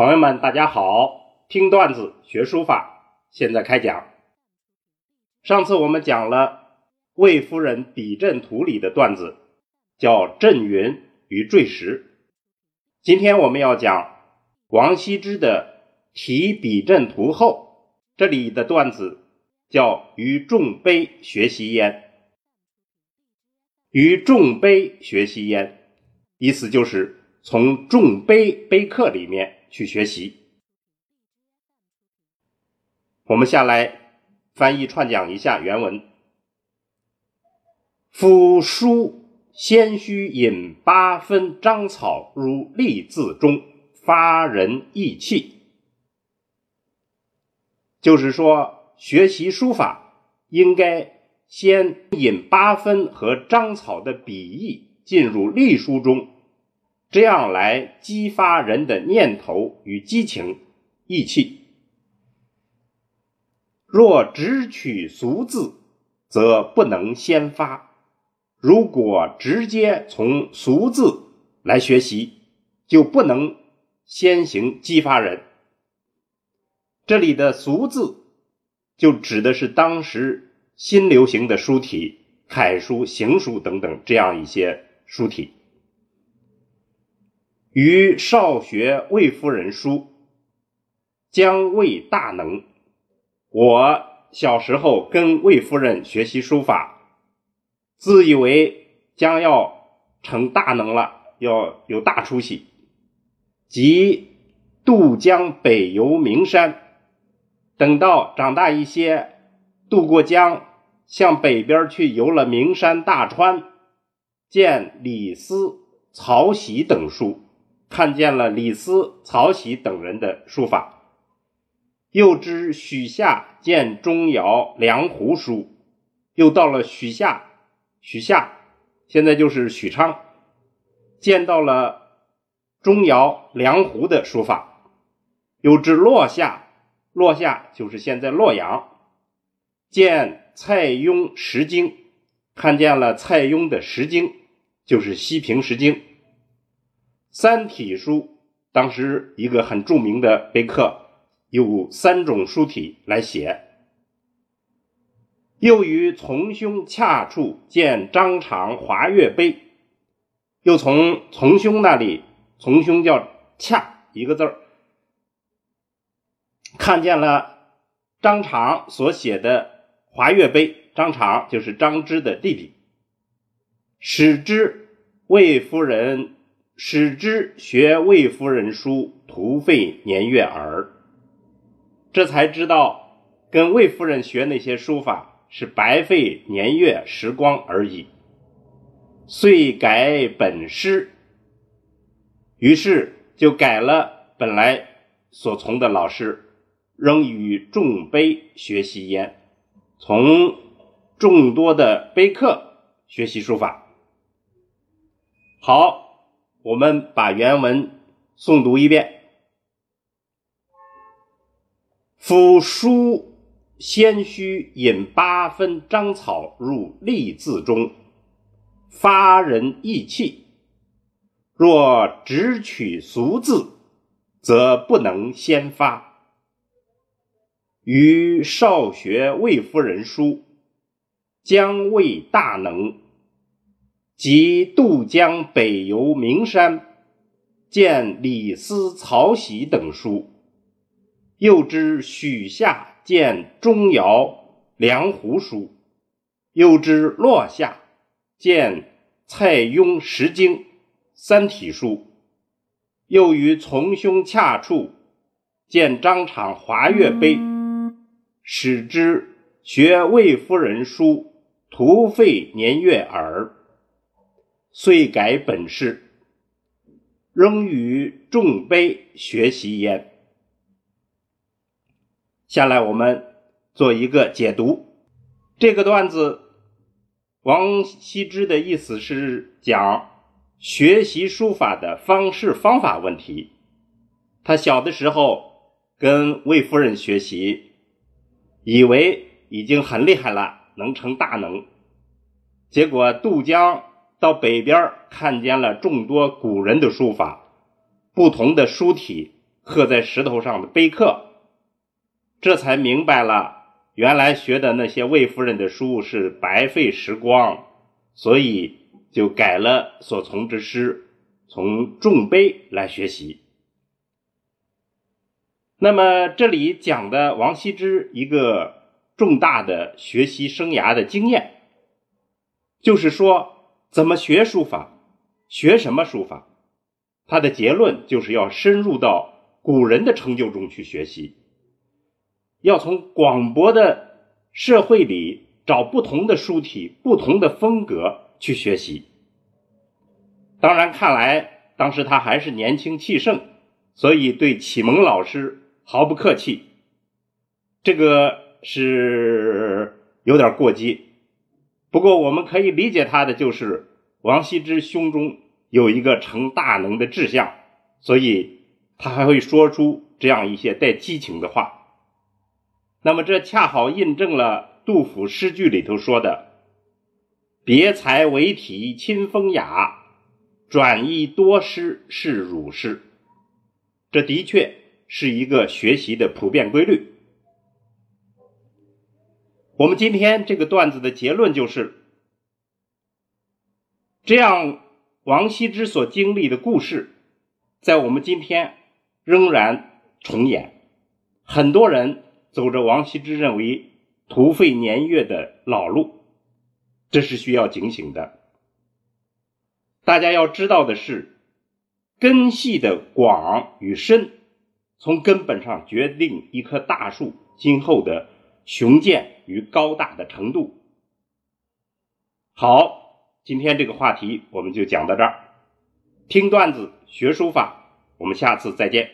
朋友们，大家好！听段子学书法，现在开讲。上次我们讲了《魏夫人笔阵图》里的段子，叫“阵云与坠石”。今天我们要讲王羲之的《题笔阵图》后，这里的段子叫“与众碑学习焉”。与众碑学习焉，意思就是从众碑碑刻里面。去学习。我们下来翻译串讲一下原文：夫书先须引八分章草入隶字中，发人意气。就是说，学习书法应该先引八分和章草的笔意进入隶书中。这样来激发人的念头与激情、意气。若只取俗字，则不能先发；如果直接从俗字来学习，就不能先行激发人。这里的俗字，就指的是当时新流行的书体，楷书、行书等等这样一些书体。于少学魏夫人书，将为大能。我小时候跟魏夫人学习书法，自以为将要成大能了，要有大出息。即渡江北游名山，等到长大一些，渡过江，向北边去游了名山大川，见李斯、曹玺等书。看见了李斯、曹玺等人的书法，又知许下见钟繇、梁胡书，又到了许下，许下现在就是许昌，见到了钟繇、梁胡的书法，又知洛下，洛下就是现在洛阳，见蔡邕石经，看见了蔡邕的石经，就是西平石经。三体书当时一个很著名的碑刻，有三种书体来写。又于从兄恰处见张敞华岳碑，又从从兄那里，从兄叫恰一个字儿，看见了张敞所写的华岳碑。张敞就是张芝的弟弟，使之魏夫人。使之学魏夫人书，徒费年月耳。这才知道，跟魏夫人学那些书法是白费年月时光而已。遂改本师，于是就改了本来所从的老师，仍与众碑学习焉，从众多的碑刻学习书法。好。我们把原文诵读一遍：夫书先须引八分章草入隶字中，发人意气；若只取俗字，则不能先发。于少学魏夫人书，将为大能。即渡江北游名山，见李斯、曹玺等书；又知许下见钟繇、梁胡书；又知落下见蔡邕石经三体书；又于从兄恰处见张敞华岳碑，使之学魏夫人书，徒费年月耳。遂改本事，仍与众碑学习焉。下来我们做一个解读。这个段子，王羲之的意思是讲学习书法的方式方法问题。他小的时候跟魏夫人学习，以为已经很厉害了，能成大能。结果渡江。到北边看见了众多古人的书法，不同的书体刻在石头上的碑刻，这才明白了，原来学的那些魏夫人的书是白费时光，所以就改了所从之师，从重碑来学习。那么这里讲的王羲之一个重大的学习生涯的经验，就是说怎么学书法，学什么书法。他的结论就是要深入到古人的成就中去学习，要从广博的社会里找不同的书体、不同的风格去学习。当然，看来当时他还是年轻气盛，所以对启蒙老师毫不客气，这个是有点过激。不过，我们可以理解他的就是王羲之胸中。有一个成大能的志向，所以他还会说出这样一些带激情的话。那么，这恰好印证了杜甫诗句里头说的“别才为体亲风雅，转意多诗是儒诗”。这的确是一个学习的普遍规律。我们今天这个段子的结论就是这样。王羲之所经历的故事，在我们今天仍然重演。很多人走着王羲之认为徒费年月的老路，这是需要警醒的。大家要知道的是，根系的广与深，从根本上决定一棵大树今后的雄健与高大的程度。好。今天这个话题我们就讲到这儿，听段子学书法，我们下次再见。